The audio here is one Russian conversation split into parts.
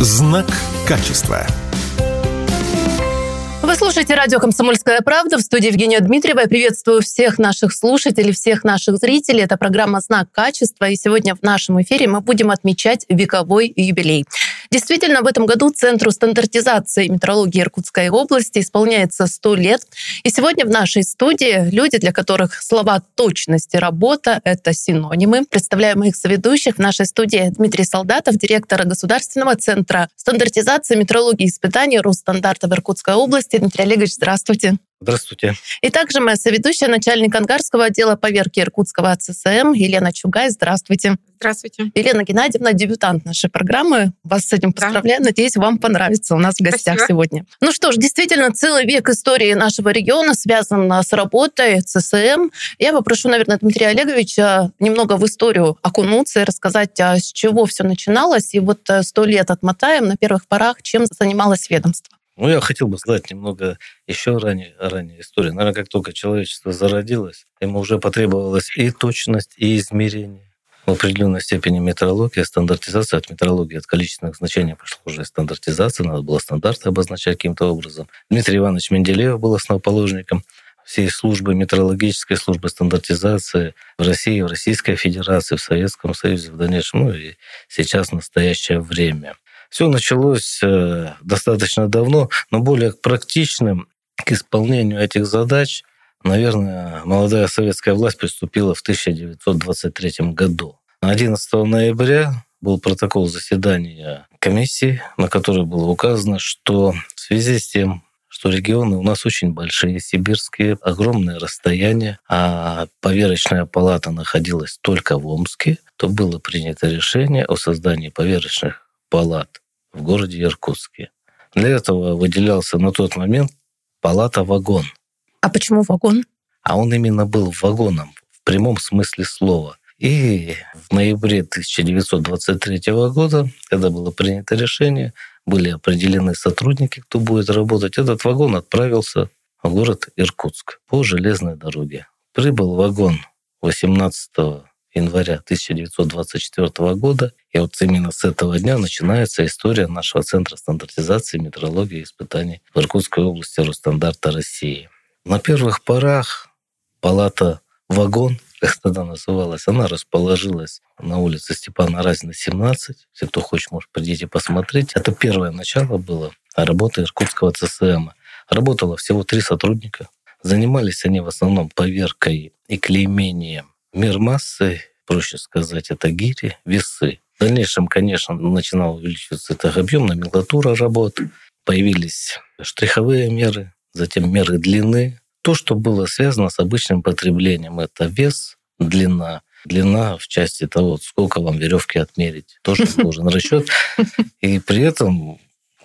Знак качества. Вы слушаете радио «Комсомольская правда» в студии Евгения Дмитриева. Я приветствую всех наших слушателей, всех наших зрителей. Это программа «Знак качества». И сегодня в нашем эфире мы будем отмечать вековой юбилей. Действительно, в этом году Центру стандартизации метрологии Иркутской области исполняется 100 лет. И сегодня в нашей студии люди, для которых слова точность и работа — это синонимы. Представляю моих соведущих в нашей студии Дмитрий Солдатов, директор Государственного центра стандартизации метрологии испытаний Росстандарта в Иркутской области, Дмитрий Олегович, здравствуйте. Здравствуйте. И также моя соведущая, начальник ангарского отдела поверки Иркутского АЦСМ Елена Чугай. Здравствуйте. Здравствуйте. Елена Геннадьевна, дебютант нашей программы. Вас с этим поздравляю. Да. Надеюсь, вам понравится у нас в гостях Спасибо. сегодня. Ну что ж, действительно, целый век истории нашего региона связан с работой ЦСМ. Я попрошу, наверное, Дмитрия Олеговича немного в историю окунуться и рассказать, а с чего все начиналось. И вот э, сто лет отмотаем на первых порах, чем занималось ведомство. Ну, я хотел бы сказать немного еще ранее, ранее истории. Наверное, как только человечество зародилось, ему уже потребовалась и точность, и измерение. В определенной степени метрология, стандартизация от метрологии, от количественных значений пошла уже стандартизация, надо было стандарты обозначать каким-то образом. Дмитрий Иванович Менделеев был основоположником всей службы метрологической службы стандартизации в России, в Российской Федерации, в Советском Союзе в дальнейшем, ну и сейчас настоящее время. Все началось э, достаточно давно, но более практичным к исполнению этих задач, наверное, молодая советская власть приступила в 1923 году. 11 ноября был протокол заседания комиссии, на которой было указано, что в связи с тем, что регионы у нас очень большие, сибирские, огромные расстояния, а поверочная палата находилась только в Омске, то было принято решение о создании поверочных палат в городе Иркутске. Для этого выделялся на тот момент палата-вагон. А почему вагон? А он именно был вагоном в прямом смысле слова. И в ноябре 1923 года, когда было принято решение, были определены сотрудники, кто будет работать, этот вагон отправился в город Иркутск по железной дороге. Прибыл вагон 18 января 1924 года. И вот именно с этого дня начинается история нашего Центра стандартизации, метрологии и испытаний в Иркутской области Росстандарта России. На первых порах палата «Вагон», как тогда называлась, она расположилась на улице Степана Разина, 17. Если кто хочет, может, придите посмотреть. Это первое начало было работы Иркутского ЦСМ. Работало всего три сотрудника. Занимались они в основном поверкой и клеймением мер массы, проще сказать, это гири, весы. В дальнейшем, конечно, начинал увеличиваться этот объем, номенклатура работ, появились штриховые меры, затем меры длины. То, что было связано с обычным потреблением, это вес, длина, длина в части того, сколько вам веревки отмерить, тоже должен расчет. И при этом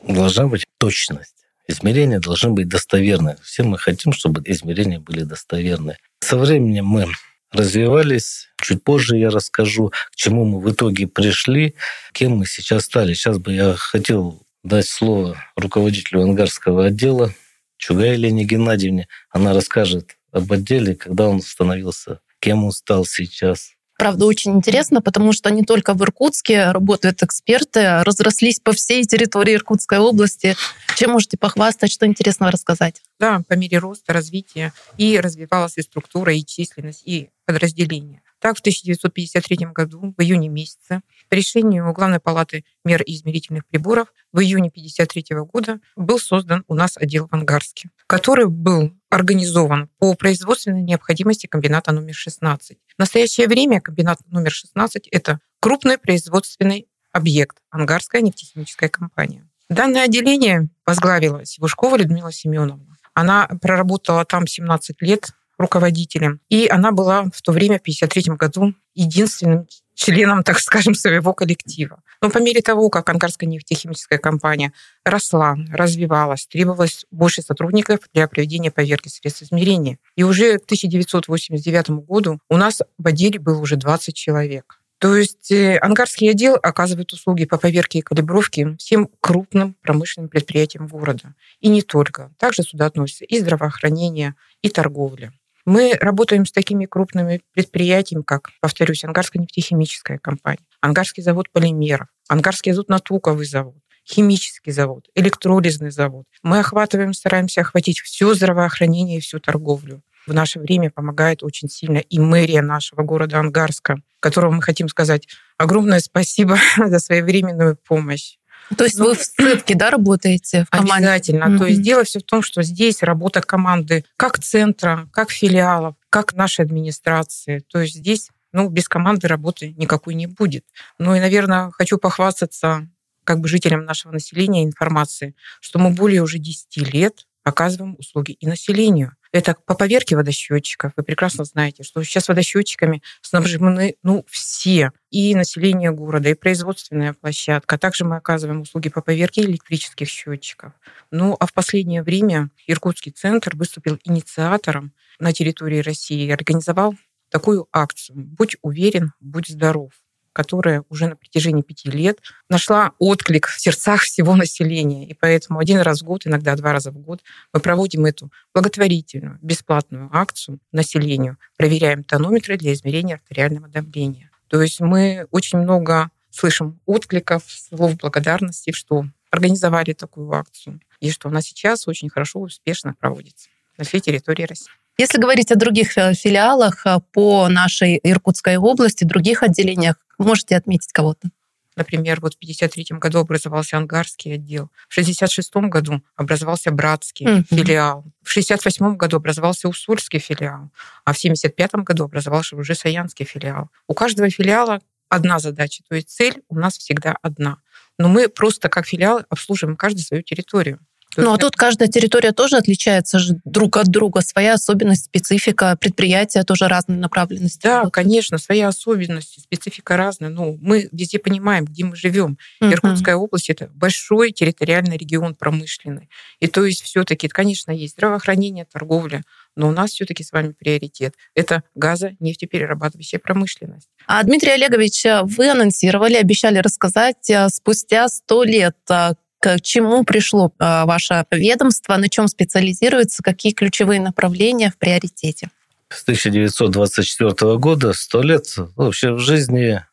должна быть точность. Измерения должны быть достоверны. Все мы хотим, чтобы измерения были достоверны. Со временем мы развивались. Чуть позже я расскажу, к чему мы в итоге пришли, кем мы сейчас стали. Сейчас бы я хотел дать слово руководителю ангарского отдела Чугай Елене Геннадьевне. Она расскажет об отделе, когда он становился, кем он стал сейчас. Правда, очень интересно, потому что не только в Иркутске работают эксперты, разрослись по всей территории Иркутской области. Чем можете похвастать, что интересного рассказать? Да, по мере роста, развития и развивалась и структура, и численность, и подразделения. Так, в 1953 году, в июне месяце, по решению Главной палаты мер и измерительных приборов в июне 1953 года был создан у нас отдел в Ангарске, который был организован по производственной необходимости комбината номер 16. В настоящее время комбинат номер 16 — это крупный производственный объект Ангарская нефтехимическая компания. Данное отделение возглавила Сивушкова Людмила Семеновна. Она проработала там 17 лет, руководителем. И она была в то время, в 1953 году, единственным членом, так скажем, своего коллектива. Но по мере того, как Ангарская нефтехимическая компания росла, развивалась, требовалось больше сотрудников для проведения поверки средств измерения. И уже к 1989 году у нас в отделе было уже 20 человек. То есть э, ангарский отдел оказывает услуги по поверке и калибровке всем крупным промышленным предприятиям города. И не только. Также сюда относятся и здравоохранение, и торговля. Мы работаем с такими крупными предприятиями, как, повторюсь, Ангарская нефтехимическая компания, Ангарский завод полимеров, Ангарский азотно-туковый завод химический завод, электролизный завод. Мы охватываем, стараемся охватить все здравоохранение и всю торговлю. В наше время помогает очень сильно и мэрия нашего города Ангарска, которому мы хотим сказать огромное спасибо за своевременную помощь. То есть ну, вы в сцепке, да, работаете в команде? Обязательно. Mm-hmm. То есть дело все в том, что здесь работа команды как центра, как филиалов, как нашей администрации. То есть здесь ну, без команды работы никакой не будет. Ну и, наверное, хочу похвастаться как бы жителям нашего населения информации, что мы более уже 10 лет оказываем услуги и населению. Это по поверке водосчетчиков. Вы прекрасно знаете, что сейчас водосчетчиками снабжены ну, все. И население города, и производственная площадка. Также мы оказываем услуги по поверке электрических счетчиков. Ну, а в последнее время Иркутский центр выступил инициатором на территории России и организовал такую акцию «Будь уверен, будь здоров» которая уже на протяжении пяти лет нашла отклик в сердцах всего населения. И поэтому один раз в год, иногда два раза в год, мы проводим эту благотворительную, бесплатную акцию населению, проверяем тонометры для измерения артериального давления. То есть мы очень много слышим откликов, слов благодарности, что организовали такую акцию, и что она сейчас очень хорошо, успешно проводится на всей территории России. Если говорить о других э, филиалах э, по нашей Иркутской области, других отделениях, можете отметить кого-то? Например, вот в 1953 году образовался Ангарский отдел, в 1966 году образовался Братский mm-hmm. филиал, в 1968 году образовался Усольский филиал, а в 1975 году образовался уже Саянский филиал. У каждого филиала одна задача, то есть цель у нас всегда одна. Но мы просто как филиал обслуживаем каждую свою территорию. Ну, а тут каждая территория тоже отличается же друг от друга. Своя особенность, специфика, предприятия тоже разные направленности. Да, вот. конечно, своя особенность, специфика разная. Ну, мы везде понимаем, где мы живем. Uh-huh. Иркутская область это большой территориальный регион промышленный. И то есть все-таки, конечно, есть здравоохранение, торговля, но у нас все-таки с вами приоритет. Это газо, нефтеперерабатывающая промышленность. А, Дмитрий Олегович, вы анонсировали, обещали рассказать э, спустя сто лет, э, к чему пришло а, ваше ведомство, на чем специализируется, какие ключевые направления в приоритете? С 1924 года, сто лет, ну, вообще в жизни...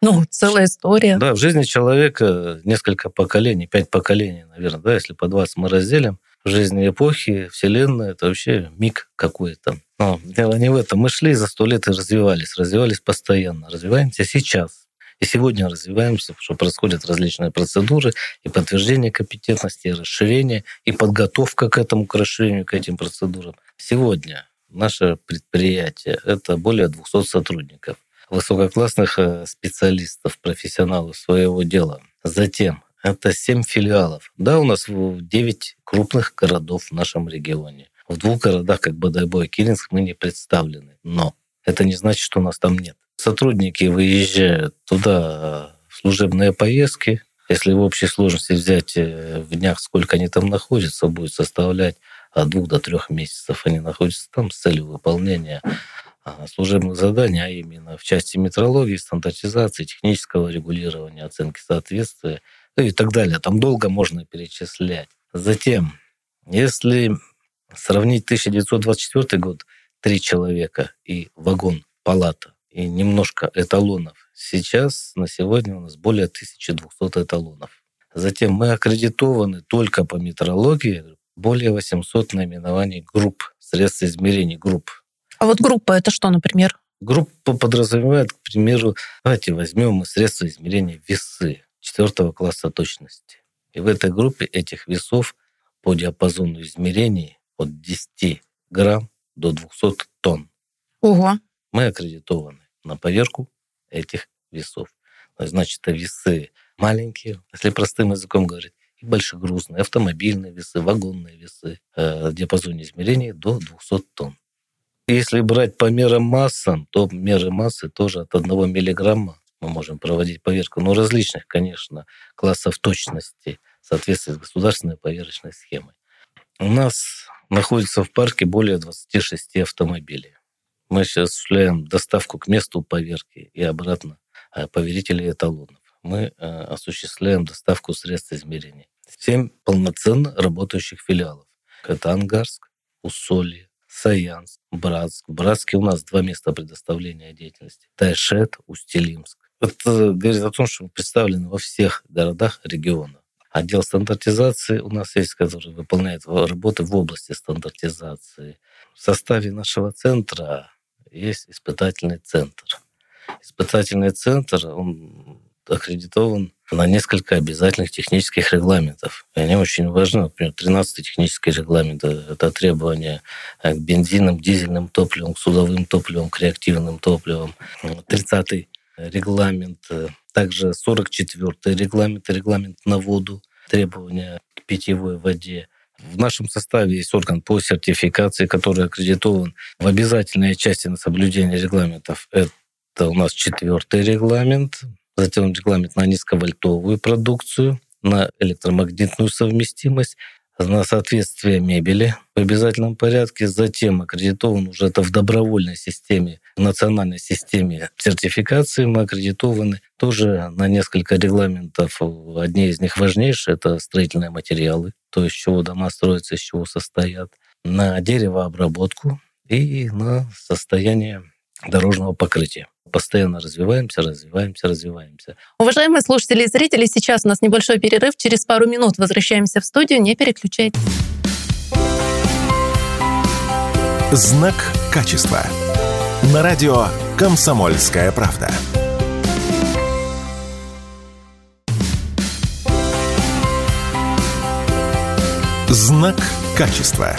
Ну, целая история. Да, в жизни человека несколько поколений, пять поколений, наверное, да, если по 20 мы разделим. В жизни эпохи, Вселенная, это вообще миг какой-то. Но дело не в этом. Мы шли за сто лет и развивались, развивались постоянно, развиваемся сейчас. И сегодня развиваемся, что происходят различные процедуры и подтверждение компетентности, и расширение, и подготовка к этому, к расширению, к этим процедурам. Сегодня наше предприятие — это более 200 сотрудников, высококлассных э, специалистов, профессионалов своего дела. Затем это 7 филиалов. Да, у нас 9 крупных городов в нашем регионе. В двух городах, как Бодайбо и Киринск, мы не представлены. Но это не значит, что нас там нет. Сотрудники выезжают туда в служебные поездки. Если в общей сложности взять э, в днях, сколько они там находятся, будет составлять от двух до трех месяцев. Они находятся там с целью выполнения а, служебных заданий, а именно в части метрологии, стандартизации, технического регулирования, оценки соответствия ну и так далее. Там долго можно перечислять. Затем, если сравнить 1924 год, три человека и вагон, палата, и немножко эталонов. Сейчас, на сегодня у нас более 1200 эталонов. Затем мы аккредитованы только по метрологии более 800 наименований групп, средств измерений групп. А вот группа это что, например? Группа подразумевает, к примеру, давайте возьмем мы средства измерения весы четвертого класса точности. И в этой группе этих весов по диапазону измерений от 10 грамм до 200 тонн. Ого. Мы аккредитованы на поверку этих весов. Значит, это весы маленькие, если простым языком говорить, и большегрузные, автомобильные весы, вагонные весы э, в диапазоне измерений до 200 тонн. Если брать по мерам массам, то меры массы тоже от 1 миллиграмма мы можем проводить поверку, но различных, конечно, классов точности в соответствии с государственной поверочной схемой. У нас находится в парке более 26 автомобилей. Мы осуществляем доставку к месту поверки и обратно э, поверителей эталонов. Мы э, осуществляем доставку средств измерения. Семь полноценно работающих филиалов. Это Ангарск, Усолье, Саянск, Братск. В Братске у нас два места предоставления деятельности. Тайшет, Устилимск. Это говорит о том, что мы представлены во всех городах региона. Отдел стандартизации у нас есть, который выполняет работы в области стандартизации. В составе нашего центра есть испытательный центр. Испытательный центр, он аккредитован на несколько обязательных технических регламентов. И они очень важны. Например, 13 технический регламент – это требования к бензинам, дизельным топливам, к судовым топливам, к реактивным топливам. 30 регламент, также 44 регламент, регламент на воду, требования к питьевой воде. В нашем составе есть орган по сертификации, который аккредитован в обязательной части на соблюдение регламентов. Это у нас четвертый регламент, затем регламент на низковольтовую продукцию, на электромагнитную совместимость, на соответствие мебели в обязательном порядке, затем аккредитован уже это в добровольной системе, в национальной системе сертификации мы аккредитованы тоже на несколько регламентов. Одни из них важнейшие — это строительные материалы, то есть с чего дома строятся, из чего состоят, на деревообработку и на состояние дорожного покрытия. Постоянно развиваемся, развиваемся, развиваемся. Уважаемые слушатели и зрители, сейчас у нас небольшой перерыв. Через пару минут возвращаемся в студию. Не переключайтесь. Знак качества. На радио «Комсомольская правда». Знак качества.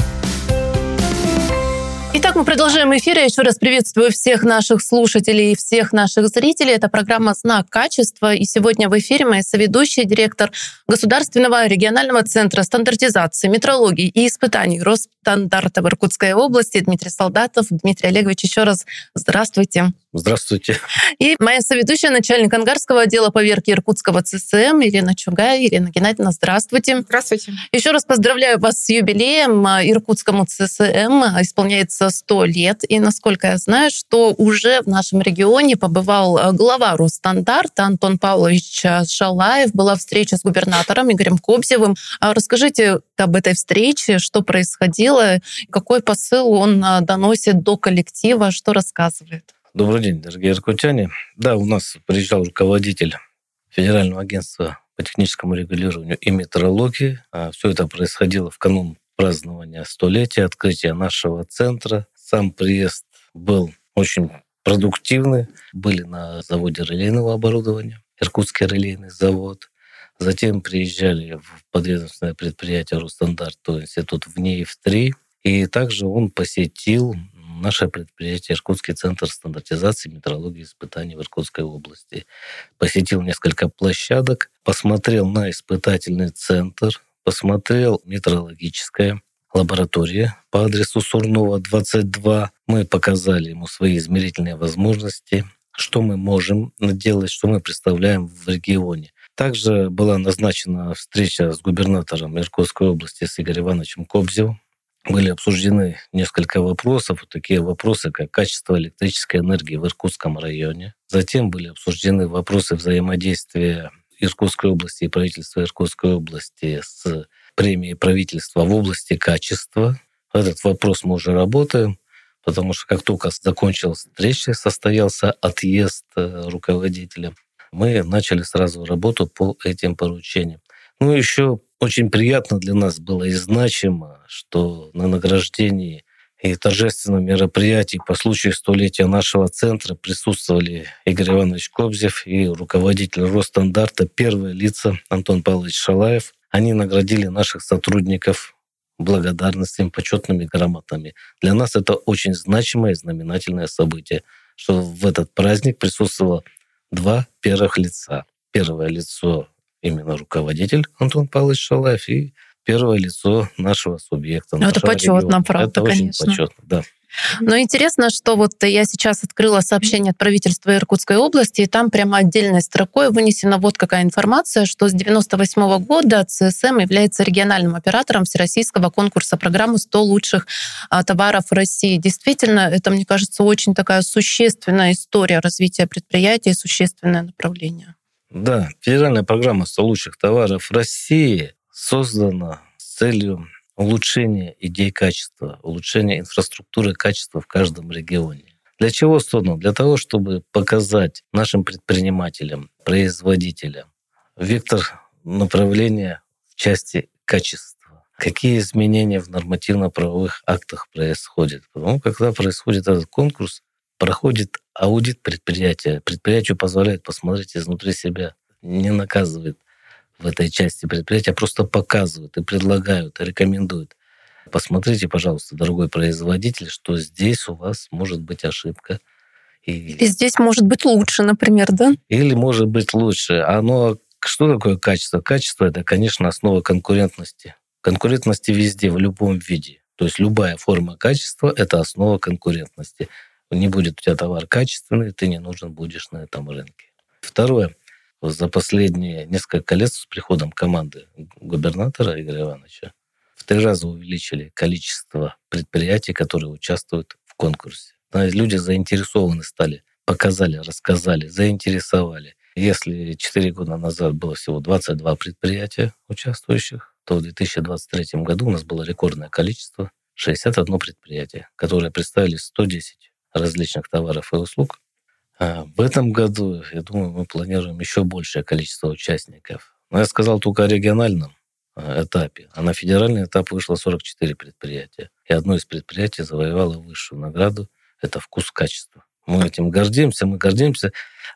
Итак, мы продолжаем эфир. Я еще раз приветствую всех наших слушателей и всех наших зрителей. Это программа «Знак качества». И сегодня в эфире моя соведущая, директор Государственного регионального центра стандартизации, метрологии и испытаний Росстандарта в Иркутской области Дмитрий Солдатов. Дмитрий Олегович, еще раз здравствуйте. Здравствуйте. И моя соведущая, начальник ангарского отдела поверки Иркутского ЦСМ Елена Чугай. Елена Геннадьевна, здравствуйте. Здравствуйте. Еще раз поздравляю вас с юбилеем. Иркутскому ЦСМ исполняется 100 лет. И насколько я знаю, что уже в нашем регионе побывал э, глава Росстандарта Антон Павлович Шалаев. Была встреча с губернатором Игорем Кобзевым. А расскажите об этой встрече, что происходило, какой посыл он э, доносит до коллектива, что рассказывает. Добрый день, дорогие иркутяне. Да, у нас приезжал руководитель Федерального агентства по техническому регулированию и метрологии. А Все это происходило в канун празднования столетия открытия нашего центра. Сам приезд был очень продуктивный. Были на заводе релейного оборудования, Иркутский релейный завод. Затем приезжали в подведомственное предприятие «Росстандарт», то институт в НЕИФ-3. И также он посетил наше предприятие Иркутский центр стандартизации метрологии испытаний в Иркутской области. Посетил несколько площадок, посмотрел на испытательный центр, посмотрел метрологическое лаборатория по адресу Сурнова, 22. Мы показали ему свои измерительные возможности, что мы можем делать, что мы представляем в регионе. Также была назначена встреча с губернатором Иркутской области с Игорем Ивановичем Кобзевым были обсуждены несколько вопросов, вот такие вопросы, как качество электрической энергии в Иркутском районе. Затем были обсуждены вопросы взаимодействия Иркутской области и правительства Иркутской области с премией правительства в области качества. Этот вопрос мы уже работаем, потому что как только закончилась встреча, состоялся отъезд э, руководителя, мы начали сразу работу по этим поручениям. Ну, еще очень приятно для нас было и значимо, что на награждении и торжественном мероприятии по случаю столетия нашего центра присутствовали Игорь Иванович Кобзев и руководитель Росстандарта, первые лица Антон Павлович Шалаев. Они наградили наших сотрудников благодарностями, почетными грамотами. Для нас это очень значимое и знаменательное событие, что в этот праздник присутствовало два первых лица. Первое лицо именно руководитель Антон Павлович Шалаев и первое лицо нашего субъекта. Ну, это почетно, региона. правда, это конечно. очень почетно, да. Но интересно, что вот я сейчас открыла сообщение от правительства Иркутской области, и там прямо отдельной строкой вынесена вот какая информация, что с 98 года ЦСМ является региональным оператором всероссийского конкурса программы «100 лучших а, товаров России». Действительно, это, мне кажется, очень такая существенная история развития предприятия и существенное направление. Да, федеральная программа 100 лучших товаров России создана с целью улучшения идей качества, улучшения инфраструктуры качества в каждом регионе. Для чего создано? Для того, чтобы показать нашим предпринимателям, производителям вектор направления в части качества. Какие изменения в нормативно-правовых актах происходят? Потому когда происходит этот конкурс, проходит аудит предприятия. Предприятию позволяет посмотреть изнутри себя, не наказывает в этой части предприятия, а просто показывают и предлагают, и рекомендуют. Посмотрите, пожалуйста, дорогой производитель, что здесь у вас может быть ошибка. И, Или здесь может быть лучше, например, да? Или может быть лучше. Оно что такое качество? Качество это, конечно, основа конкурентности. Конкурентности везде, в любом виде. То есть любая форма качества – это основа конкурентности. Не будет у тебя товар качественный, ты не нужен будешь на этом рынке. Второе. За последние несколько лет с приходом команды губернатора Игоря Ивановича в три раза увеличили количество предприятий, которые участвуют в конкурсе. Люди заинтересованы стали, показали, рассказали, заинтересовали. Если 4 года назад было всего 22 предприятия участвующих, то в 2023 году у нас было рекордное количество 61 предприятие, которое представили 110 различных товаров и услуг. А в этом году, я думаю, мы планируем еще большее количество участников. Но я сказал только о региональном а, этапе. А на федеральный этап вышло 44 предприятия. И одно из предприятий завоевало высшую награду. Это вкус качества. Мы этим гордимся, мы гордимся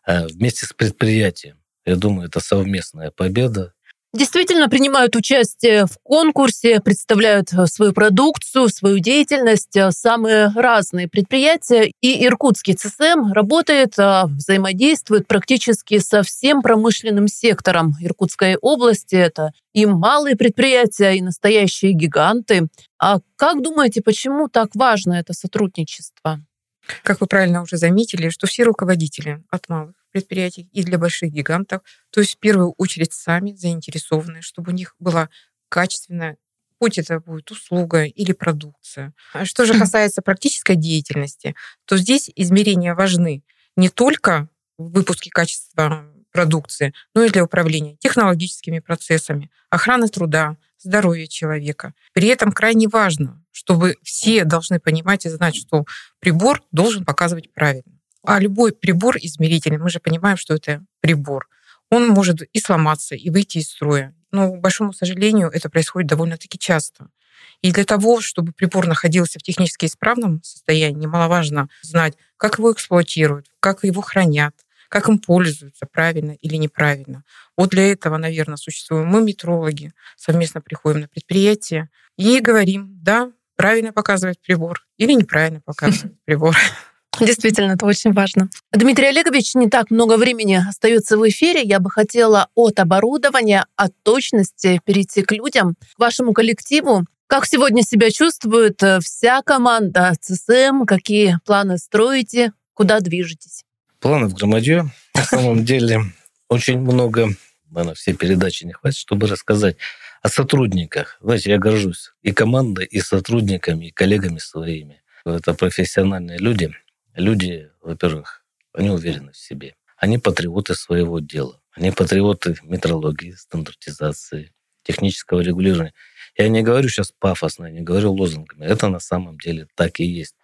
э, вместе с предприятием. Я думаю, это совместная победа. Действительно принимают участие в конкурсе, представляют э, свою продукцию, свою деятельность э, самые разные предприятия. И Иркутский ЦСМ работает, взаимодействует практически со всем промышленным сектором Иркутской области. Это и малые предприятия, и настоящие гиганты. А как думаете, почему так важно это сотрудничество? Как вы правильно уже заметили, что все руководители от малых предприятий и для больших гигантов, то есть в первую очередь сами заинтересованы, чтобы у них была качественная будь это будет услуга или продукция. А что же касается практической деятельности, то здесь измерения важны не только в выпуске качества продукции, но и для управления технологическими процессами, охраны труда, здоровья человека. При этом крайне важно, чтобы все должны понимать и знать, что прибор должен показывать правильно. А любой прибор измерительный, мы же понимаем, что это прибор, он может и сломаться, и выйти из строя. Но, к большому сожалению, это происходит довольно-таки часто. И для того, чтобы прибор находился в технически исправном состоянии, немаловажно знать, как его эксплуатируют, как его хранят, как им пользуются, правильно или неправильно. Вот для этого, наверное, существуем мы, метрологи, совместно приходим на предприятие и говорим, да, правильно показывает прибор или неправильно показывает прибор. Действительно, это очень важно. Дмитрий Олегович, не так много времени остается в эфире. Я бы хотела от оборудования, от точности перейти к людям, к вашему коллективу. Как сегодня себя чувствует э, вся команда ЦСМ? Какие планы строите? Куда движетесь? Планов громадье. На самом деле очень много, наверное, все передачи не хватит, чтобы рассказать о сотрудниках. Знаете, я горжусь и командой, и сотрудниками, и коллегами своими. Это профессиональные люди. Люди, во-первых, они уверены в себе. Они патриоты своего дела. Они патриоты метрологии, стандартизации, технического регулирования. Я не говорю сейчас пафосно, я не говорю лозунгами. Это на самом деле так и есть.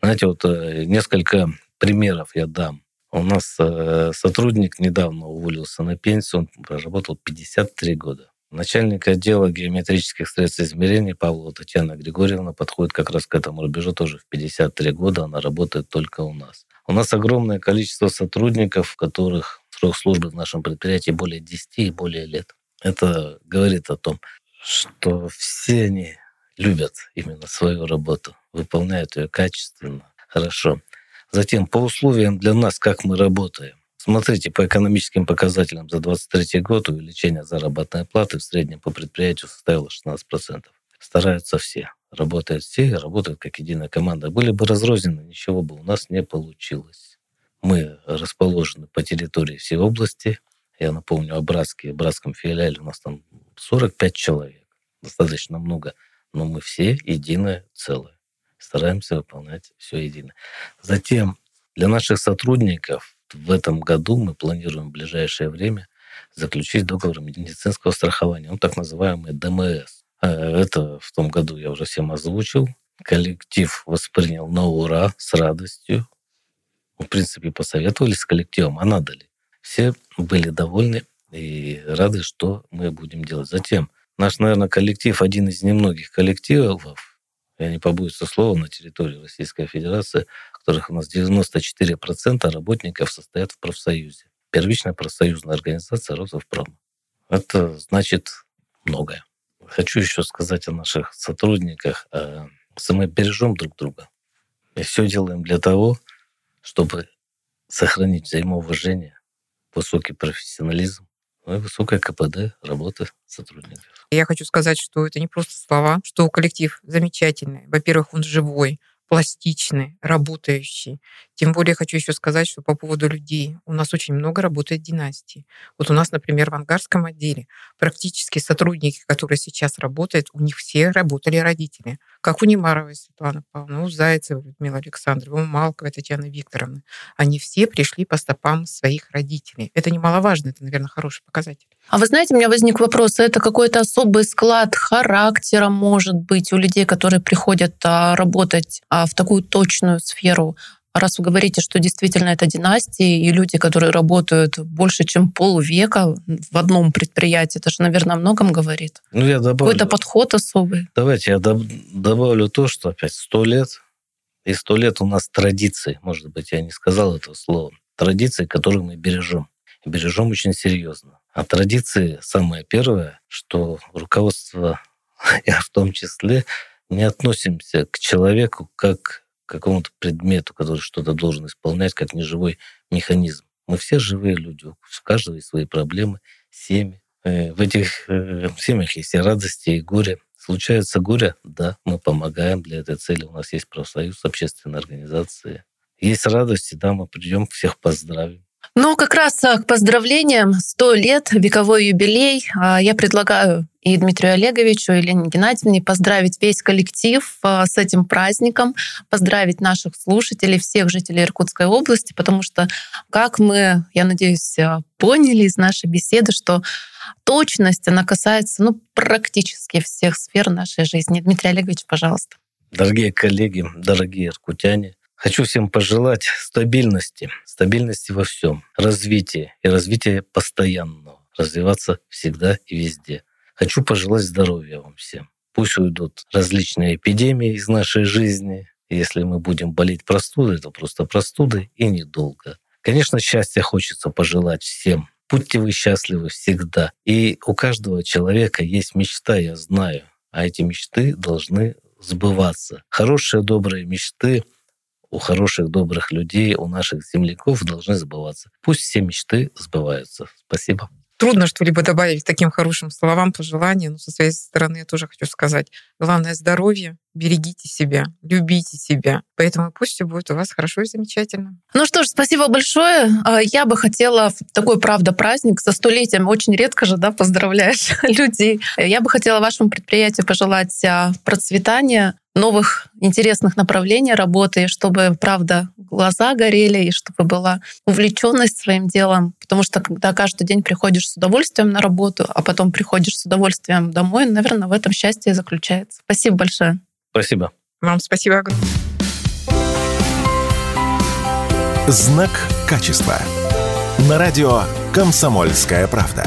Знаете, вот э, несколько примеров я дам. У нас э, сотрудник недавно уволился на пенсию, он проработал 53 года. Начальник отдела геометрических средств измерения Павлова Татьяна Григорьевна подходит как раз к этому рубежу тоже в 53 года. Она работает только у нас. У нас огромное количество сотрудников, в которых срок службы в нашем предприятии более 10 и более лет. Это говорит о том, что все они любят именно свою работу, выполняют ее качественно, хорошо. Затем по условиям для нас, как мы работаем. Смотрите, по экономическим показателям за 2023 год увеличение заработной платы в среднем по предприятию составило 16%. Стараются все. Работают все, работают как единая команда. Были бы разрознены, ничего бы у нас не получилось. Мы расположены по территории всей области. Я напомню о Братске, Братском филиале у нас там 45 человек. Достаточно много. Но мы все единое целое стараемся выполнять все едино. Затем для наших сотрудников в этом году мы планируем в ближайшее время заключить договор медицинского страхования, ну, так называемый ДМС. А это в том году я уже всем озвучил. Коллектив воспринял на ура, с радостью. В принципе, посоветовались с коллективом, а надо ли. Все были довольны и рады, что мы будем делать. Затем Наш, наверное, коллектив один из немногих коллективов, я не побоюсь слова, на территории Российской Федерации, в которых у нас 94% работников состоят в профсоюзе. Первичная профсоюзная организация Росовпром. Это значит многое. Хочу еще сказать о наших сотрудниках. Э, мы бережем друг друга. И все делаем для того, чтобы сохранить взаимоуважение, высокий профессионализм, ну и высокое КПД работы сотрудников. Я хочу сказать, что это не просто слова, что коллектив замечательный. Во-первых, он живой, пластичный, работающий. Тем более хочу еще сказать, что по поводу людей. У нас очень много работает династий. Вот у нас, например, в ангарском отделе практически сотрудники, которые сейчас работают, у них все работали родители. Как у Немаровой Светланы Павловны, у Зайцевой Людмилы Александровны, у Малковой Татьяны Викторовны. Они все пришли по стопам своих родителей. Это немаловажно, это, наверное, хороший показатель. А вы знаете, у меня возник вопрос, это какой-то особый склад характера, может быть, у людей, которые приходят а, работать а, в такую точную сферу? Раз вы говорите, что действительно это династии, и люди, которые работают больше, чем полвека в одном предприятии, это же, наверное, о многом говорит. Ну, я добавлю. Какой-то подход особый. Давайте я добавлю то, что опять сто лет, и сто лет у нас традиции, может быть, я не сказал этого слова, традиции, которые мы бережем. И бережем очень серьезно. А традиции самое первое, что руководство, я в том числе, не относимся к человеку как какому-то предмету, который что-то должен исполнять, как неживой механизм. Мы все живые люди, у каждого есть свои проблемы, семьи. Э, в этих э, семьях есть и радости, и горе. Случается горе, да, мы помогаем для этой цели. У нас есть профсоюз, общественные организации. Есть радости, да, мы придем, всех поздравим. Ну, как раз а, к поздравлениям 100 лет, вековой юбилей. А, я предлагаю и Дмитрию Олеговичу, и Лене Геннадьевне поздравить весь коллектив а, с этим праздником, поздравить наших слушателей, всех жителей Иркутской области, потому что, как мы, я надеюсь, поняли из нашей беседы, что точность, она касается ну, практически всех сфер нашей жизни. Дмитрий Олегович, пожалуйста. Дорогие коллеги, дорогие иркутяне, Хочу всем пожелать стабильности, стабильности во всем, развития и развития постоянного, развиваться всегда и везде. Хочу пожелать здоровья вам всем. Пусть уйдут различные эпидемии из нашей жизни. Если мы будем болеть простудой, то просто простудой и недолго. Конечно, счастья хочется пожелать всем. Будьте вы счастливы всегда. И у каждого человека есть мечта, я знаю. А эти мечты должны сбываться. Хорошие, добрые мечты у хороших, добрых людей, у наших земляков должны сбываться. Пусть все мечты сбываются. Спасибо. Трудно что-либо добавить к таким хорошим словам, пожеланиям. Но со своей стороны я тоже хочу сказать. Главное — здоровье, берегите себя, любите себя. Поэтому пусть все будет у вас хорошо и замечательно. Ну что ж, спасибо большое. А, я бы хотела такой, правда, праздник со столетием, очень редко же, да, поздравляешь людей. Я бы хотела вашему предприятию пожелать а, процветания, новых интересных направлений работы, чтобы, правда, глаза горели, и чтобы была увлеченность своим делом. Потому что когда каждый день приходишь с удовольствием на работу, а потом приходишь с удовольствием домой, наверное, в этом счастье и заключается. Спасибо большое. Спасибо. Вам спасибо огромное. Знак качества. На радио «Комсомольская правда».